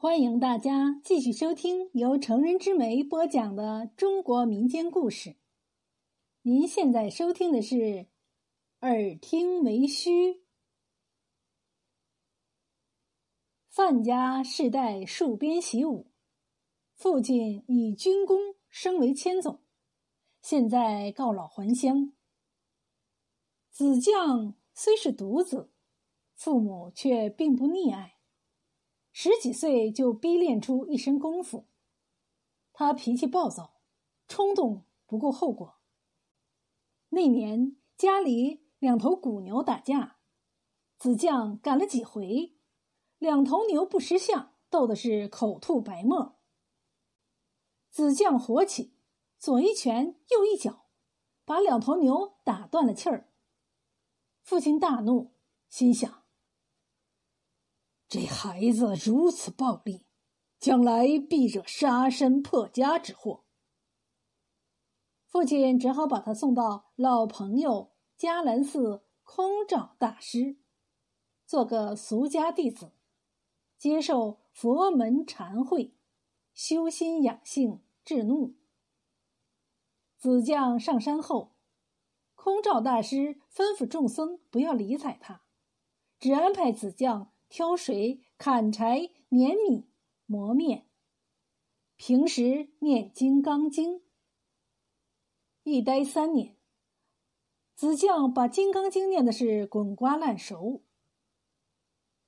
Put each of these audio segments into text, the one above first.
欢迎大家继续收听由成人之美播讲的中国民间故事。您现在收听的是《耳听为虚》。范家世代戍边习武，父亲以军功升为千总，现在告老还乡。子将虽是独子，父母却并不溺爱。十几岁就逼练出一身功夫。他脾气暴躁，冲动不顾后果。那年家里两头古牛打架，子将赶了几回，两头牛不识相，斗的是口吐白沫。子将火起，左一拳，右一脚，把两头牛打断了气儿。父亲大怒，心想。这孩子如此暴力，将来必惹杀身破家之祸。父亲只好把他送到老朋友迦兰寺空照大师，做个俗家弟子，接受佛门禅会，修心养性，治怒。子将上山后，空照大师吩咐众僧不要理睬他，只安排子将。挑水、砍柴、碾米、磨面，平时念《金刚经》。一待三年，子将把《金刚经》念的是滚瓜烂熟。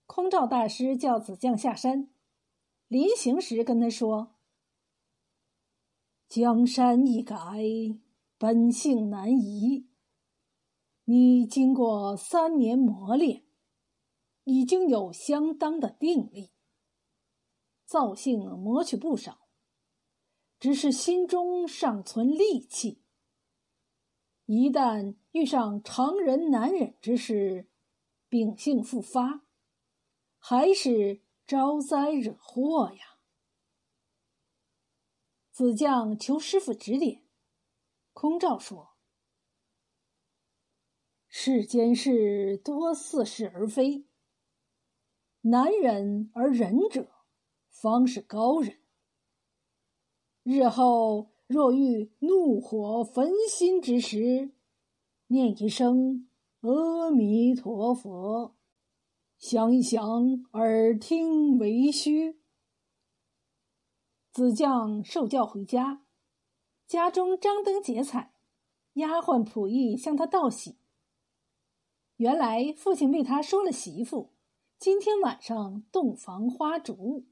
空照大师叫子将下山，临行时跟他说：“江山易改，本性难移。你经过三年磨练。”已经有相当的定力，造性磨去不少，只是心中尚存戾气。一旦遇上常人难忍之事，秉性复发，还是招灾惹祸呀。子将求师傅指点，空照说：“世间事多似是而非。”难忍而忍者，方是高人。日后若遇怒火焚心之时，念一声阿弥陀佛，想一想，耳听为虚。子将受教回家，家中张灯结彩，丫鬟仆役向他道喜。原来父亲为他说了媳妇。今天晚上洞房花烛，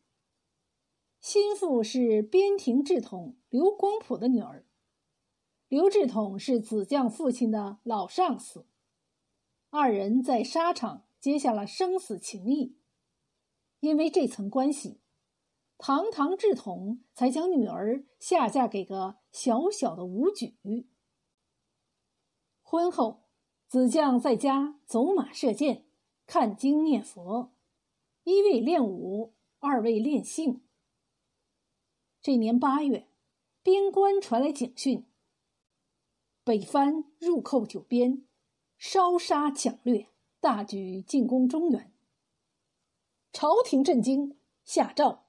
心腹是边庭志统刘光普的女儿。刘志统是子将父亲的老上司，二人在沙场结下了生死情谊。因为这层关系，堂堂志统才将女儿下嫁给个小小的武举。婚后，子将在家走马射箭。看经念佛，一位练武，二位练性。这年八月，边关传来警讯：北番入寇九边，烧杀抢掠，大举进攻中原。朝廷震惊，下诏：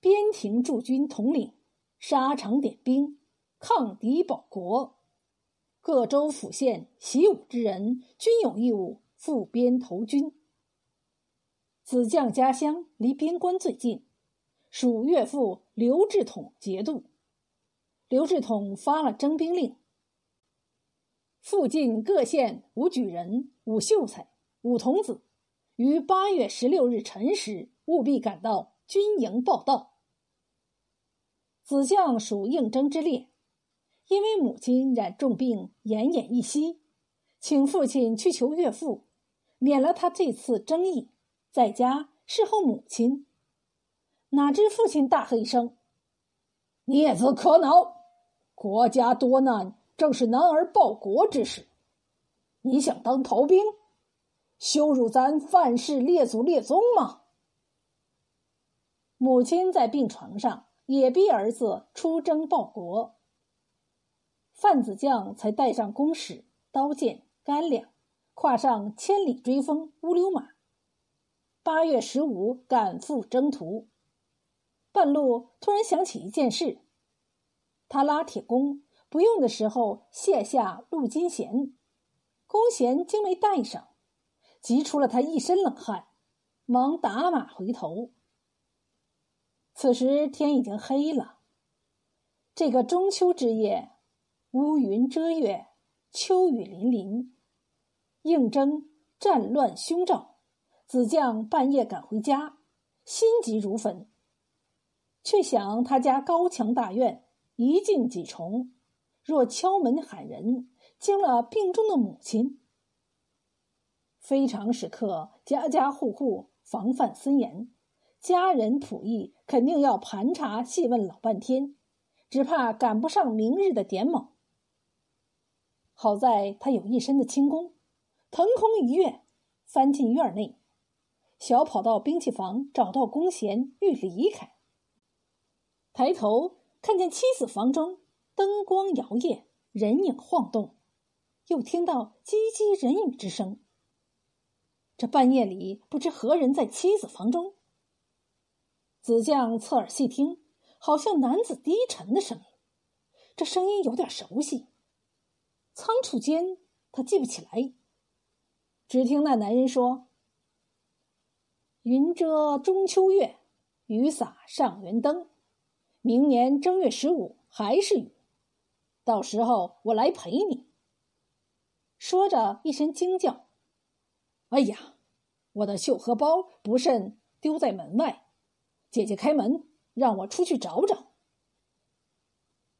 边庭驻军统领，沙场点兵，抗敌保国。各州府县习武之人，均有义务。赴边投军。子将家乡离边关最近，属岳父刘志统节度。刘志统发了征兵令，附近各县武举人、武秀才、武童子，于八月十六日辰时务必赶到军营报到。子将属应征之列，因为母亲染重病，奄奄一息，请父亲去求岳父。免了他这次争议，在家侍候母亲。哪知父亲大喝一声：“孽子可恼！国家多难，正是男儿报国之时。你想当逃兵，羞辱咱范氏列祖列宗吗？”母亲在病床上也逼儿子出征报国。范子将才带上弓矢、刀剑、干粮。跨上千里追风乌溜马，八月十五赶赴征途，半路突然想起一件事，他拉铁弓不用的时候卸下鹿金弦，弓弦竟没带上，急出了他一身冷汗，忙打马回头。此时天已经黑了。这个中秋之夜，乌云遮月，秋雨淋淋，应征战乱凶兆。子将半夜赶回家，心急如焚。却想他家高墙大院，一进几重，若敲门喊人，惊了病中的母亲。非常时刻，家家户户防范森严。家人仆役肯定要盘查细问老半天，只怕赶不上明日的点卯。好在他有一身的轻功，腾空一跃，翻进院内，小跑到兵器房，找到弓弦，欲离开。抬头看见妻子房中灯光摇曳，人影晃动，又听到唧唧人语之声。这半夜里，不知何人在妻子房中。子将侧耳细听，好像男子低沉的声音。这声音有点熟悉，仓促间他记不起来。只听那男人说：“云遮中秋月，雨洒上元灯。明年正月十五还是雨，到时候我来陪你。”说着一声惊叫：“哎呀，我的绣荷包不慎丢在门外。”姐姐开门，让我出去找找。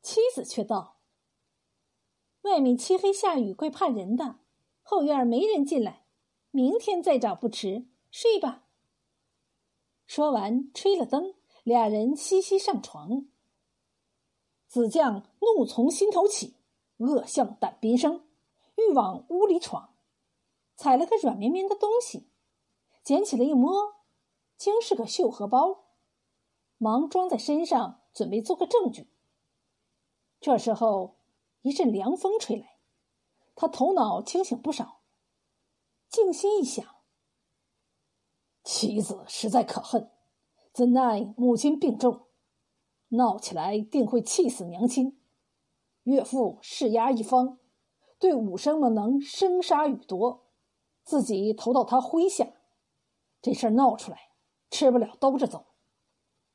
妻子却道：“外面漆黑下雨，怪怕人的。后院没人进来，明天再找不迟。睡吧。”说完，吹了灯，俩人嘻嘻上床。子将怒从心头起，恶向胆边生，欲往屋里闯，踩了个软绵绵的东西，捡起来一摸，竟是个绣荷包。忙装在身上，准备做个证据。这时候，一阵凉风吹来，他头脑清醒不少。静心一想，妻子实在可恨，怎奈母亲病重，闹起来定会气死娘亲。岳父势压一方，对武生们能生杀予夺，自己投到他麾下，这事儿闹出来，吃不了兜着走。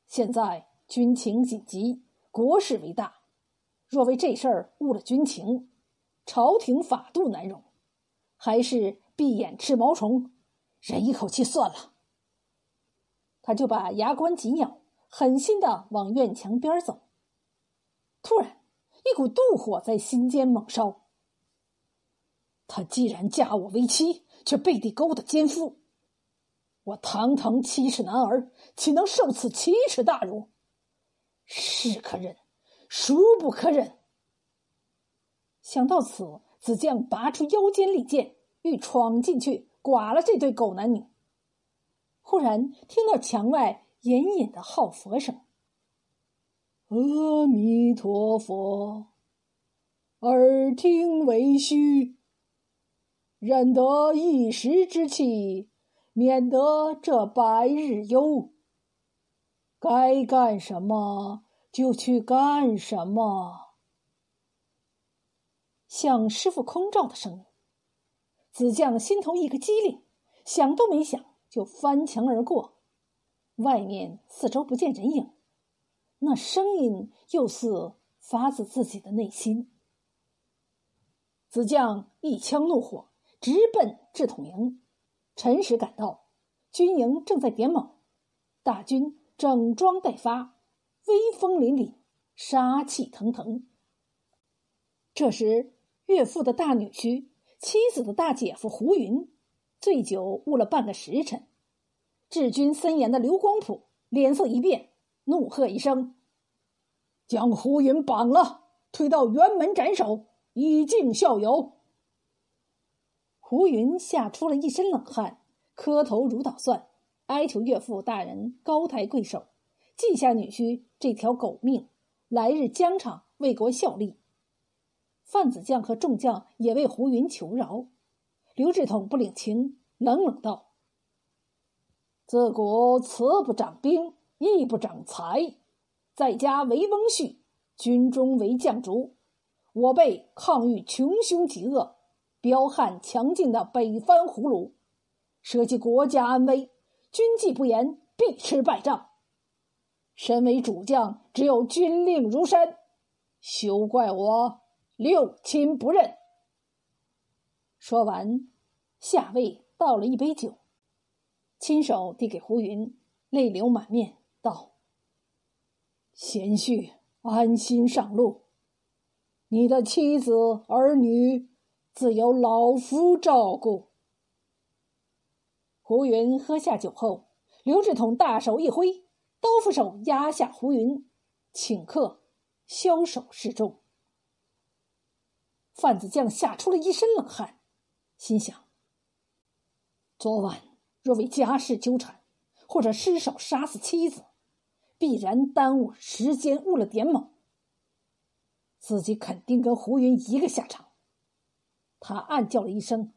现在军情紧急，国事为大，若为这事儿误了军情，朝廷法度难容，还是闭眼吃毛虫，忍一口气算了。他就把牙关紧咬，狠心的往院墙边走。突然，一股妒火在心间猛烧。他既然嫁我为妻，却背地勾搭奸夫。我堂堂七尺男儿，岂能受此奇耻大辱？是可忍，孰不可忍？想到此，子将拔出腰间利剑，欲闯进去剐了这对狗男女。忽然听到墙外隐隐的号佛声：“阿弥陀佛，耳听为虚，忍得一时之气。”免得这百日忧。该干什么就去干什么。像师傅空照的声音，子将心头一个机灵，想都没想就翻墙而过。外面四周不见人影，那声音又似发自自己的内心。子将一腔怒火，直奔制统营。辰时赶到，军营正在点卯，大军整装待发，威风凛凛，杀气腾腾。这时，岳父的大女婿、妻子的大姐夫胡云，醉酒误了半个时辰。治军森严的刘光普脸色一变，怒喝一声：“将胡云绑了，推到辕门斩首，以儆效尤。”胡云吓出了一身冷汗，磕头如捣蒜，哀求岳父大人高抬贵手，记下女婿这条狗命，来日疆场为国效力。范子将和众将也为胡云求饶，刘志统不领情，冷冷道：“自古慈不掌兵，义不掌财，在家为翁婿，军中为将主。我辈抗御穷凶极恶、彪悍强劲的北番胡虏，涉及国家安危，军纪不严，必吃败仗。身为主将，只有军令如山，休怪我六亲不认。说完，下尉倒了一杯酒，亲手递给胡云，泪流满面，道：“贤婿，安心上路。”你的妻子儿女，自有老夫照顾。胡云喝下酒后，刘志统大手一挥，刀斧手压下胡云，顷刻枭首示众。范子将吓出了一身冷汗，心想：昨晚若为家事纠缠，或者失手杀死妻子，必然耽误时间，误了点卯。自己肯定跟胡云一个下场。他暗叫了一声：“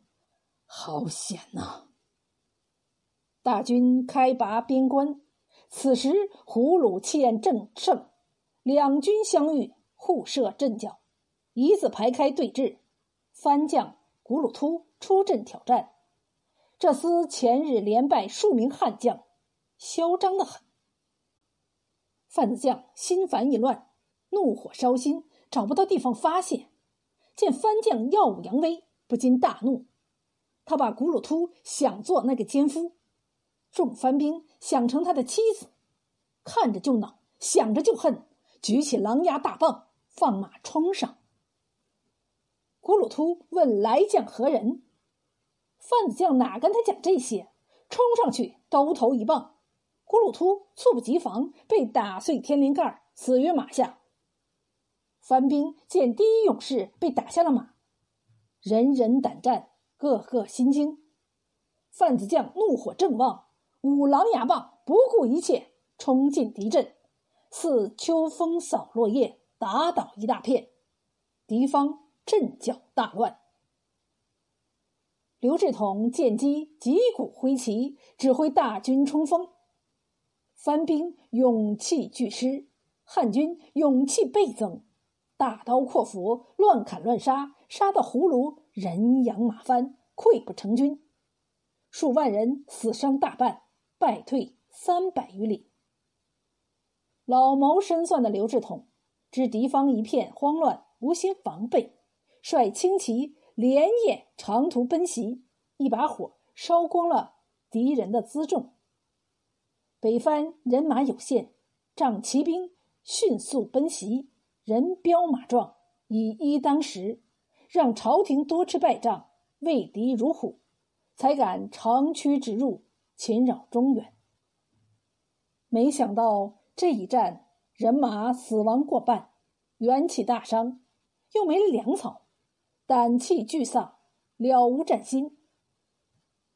好险呐！”大军开拔边关，此时胡虏气焰正盛，两军相遇，互设阵脚，一字排开对峙。番将古鲁突出阵挑战，这厮前日连败数名悍将，嚣张的很。范子将心烦意乱，怒火烧心。找不到地方发泄，见番将耀武扬威，不禁大怒。他把古鲁突想做那个奸夫，众番兵想成他的妻子，看着就恼，想着就恨，举起狼牙大棒，放马冲上。古鲁突问来将何人，范子将哪跟他讲这些，冲上去兜头一棒，古鲁突猝不及防，被打碎天灵盖，死于马下。樊兵见第一勇士被打下了马，人人胆战，个个心惊。范子将怒火正旺，舞狼牙棒，不顾一切冲进敌阵，似秋风扫落叶，打倒一大片，敌方阵脚大乱。刘志统见机，击鼓挥旗，指挥大军冲锋。番兵勇气俱失，汉军勇气倍增。大刀阔斧，乱砍乱杀，杀到胡虏人仰马翻，溃不成军，数万人死伤大半，败退三百余里。老谋深算的刘志统知敌方一片慌乱，无心防备，率轻骑连夜长途奔袭，一把火烧光了敌人的辎重。北番人马有限，仗骑兵迅速奔袭。人彪马壮，以一当十，让朝廷多吃败仗，畏敌如虎，才敢长驱直入，侵扰中原。没想到这一战，人马死亡过半，元气大伤，又没了粮草，胆气俱丧，了无战心。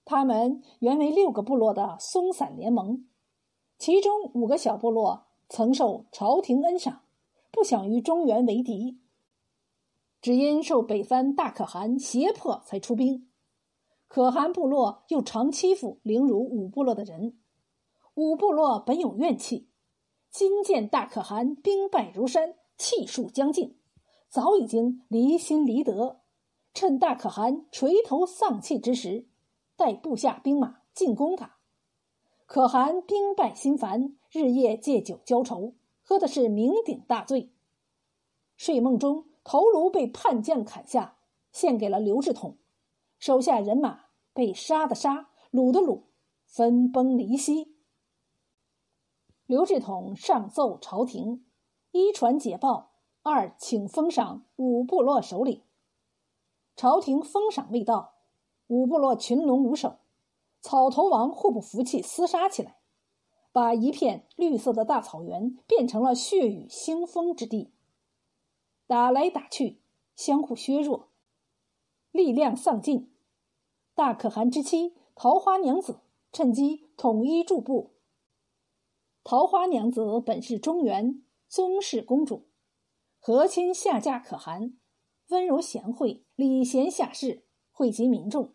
他们原为六个部落的松散联盟，其中五个小部落曾受朝廷恩赏。不想与中原为敌，只因受北番大可汗胁迫才出兵。可汗部落又常欺负凌辱五部落的人，五部落本有怨气，今见大可汗兵败如山，气数将尽，早已经离心离德。趁大可汗垂头丧气之时，带部下兵马进攻他。可汗兵败心烦，日夜借酒浇愁。喝的是酩酊大醉，睡梦中头颅被叛将砍下，献给了刘志统，手下人马被杀的杀，掳的掳，分崩离析。刘志统上奏朝廷：一传捷报，二请封赏五部落首领。朝廷封赏未到，五部落群龙无首，草头王互不服气，厮杀起来。把一片绿色的大草原变成了血雨腥风之地，打来打去，相互削弱，力量丧尽。大可汗之妻桃花娘子趁机统一诸部。桃花娘子本是中原宗室公主，和亲下嫁可汗，温柔贤惠，礼贤下士，惠及民众。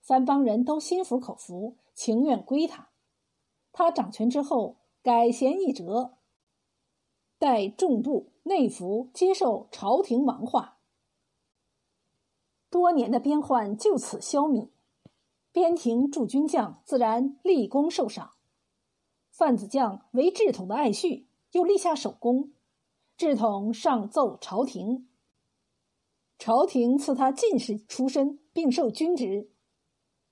三邦人都心服口服，情愿归他。他掌权之后，改弦易辙，待众部内服接受朝廷王化，多年的边患就此消弭，边庭驻军将自然立功受赏。范子将为智统的爱婿，又立下首功，智统上奏朝廷，朝廷赐他进士出身，并授军职，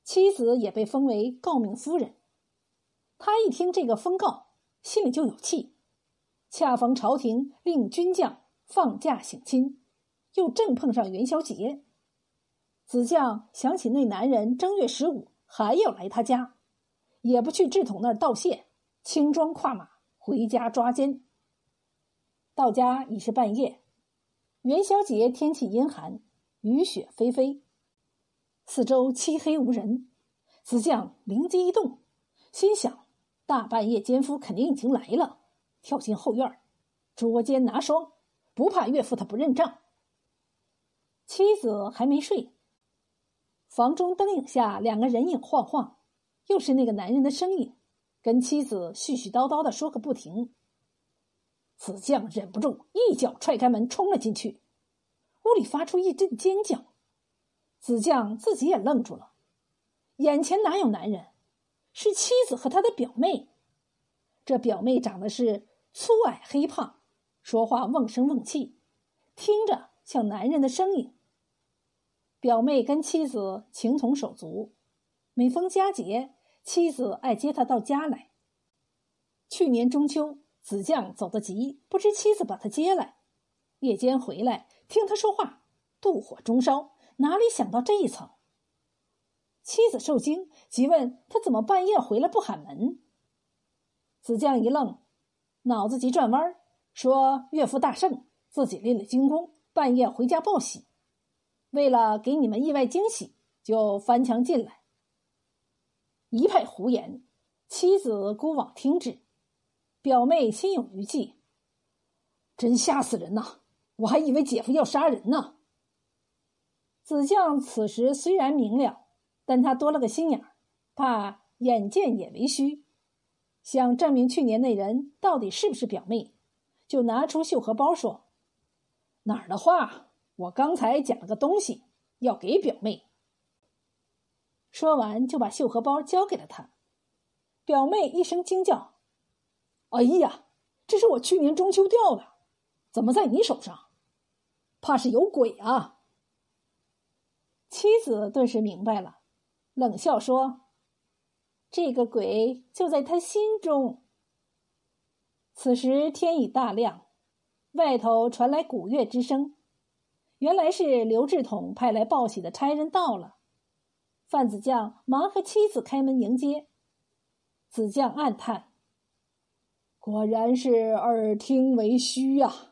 妻子也被封为诰命夫人。他一听这个封诰，心里就有气。恰逢朝廷令军将放假省亲，又正碰上元宵节，子将想起那男人正月十五还要来他家，也不去智统那儿道谢。轻装跨马回家抓奸。到家已是半夜，元宵节天气阴寒，雨雪霏霏，四周漆黑无人。子将灵机一动，心想：大半夜奸夫肯定已经来了，跳进后院，捉奸拿双，不怕岳父他不认账。妻子还没睡，房中灯影下两个人影晃晃，又是那个男人的身影。跟妻子絮絮叨叨的说个不停，子将忍不住一脚踹开门冲了进去，屋里发出一阵尖叫，子将自己也愣住了，眼前哪有男人，是妻子和他的表妹。这表妹长得是粗矮黑胖，说话瓮声瓮气，听着像男人的声音。表妹跟妻子情同手足，每逢佳节。妻子爱接她到家来。去年中秋，子将走得急，不知妻子把他接来。夜间回来，听他说话，妒火中烧，哪里想到这一层？妻子受惊，急问他怎么半夜回来不喊门。子将一愣，脑子急转弯，说岳父大胜，自己立了军功，半夜回家报喜，为了给你们意外惊喜，就翻墙进来。一派胡言，妻子孤往听之，表妹心有余悸，真吓死人呐！我还以为姐夫要杀人呢。子将此时虽然明了，但他多了个心眼儿，怕眼见也为虚，想证明去年那人到底是不是表妹，就拿出绣荷包说：“哪儿的话，我刚才捡了个东西，要给表妹。”说完，就把绣荷包交给了他。表妹一声惊叫：“哎呀，这是我去年中秋掉的，怎么在你手上？怕是有鬼啊！”妻子顿时明白了，冷笑说：“这个鬼就在他心中。”此时天已大亮，外头传来鼓乐之声，原来是刘志统派来报喜的差人到了。范子将忙和妻子开门迎接，子将暗叹：“果然是耳听为虚啊。”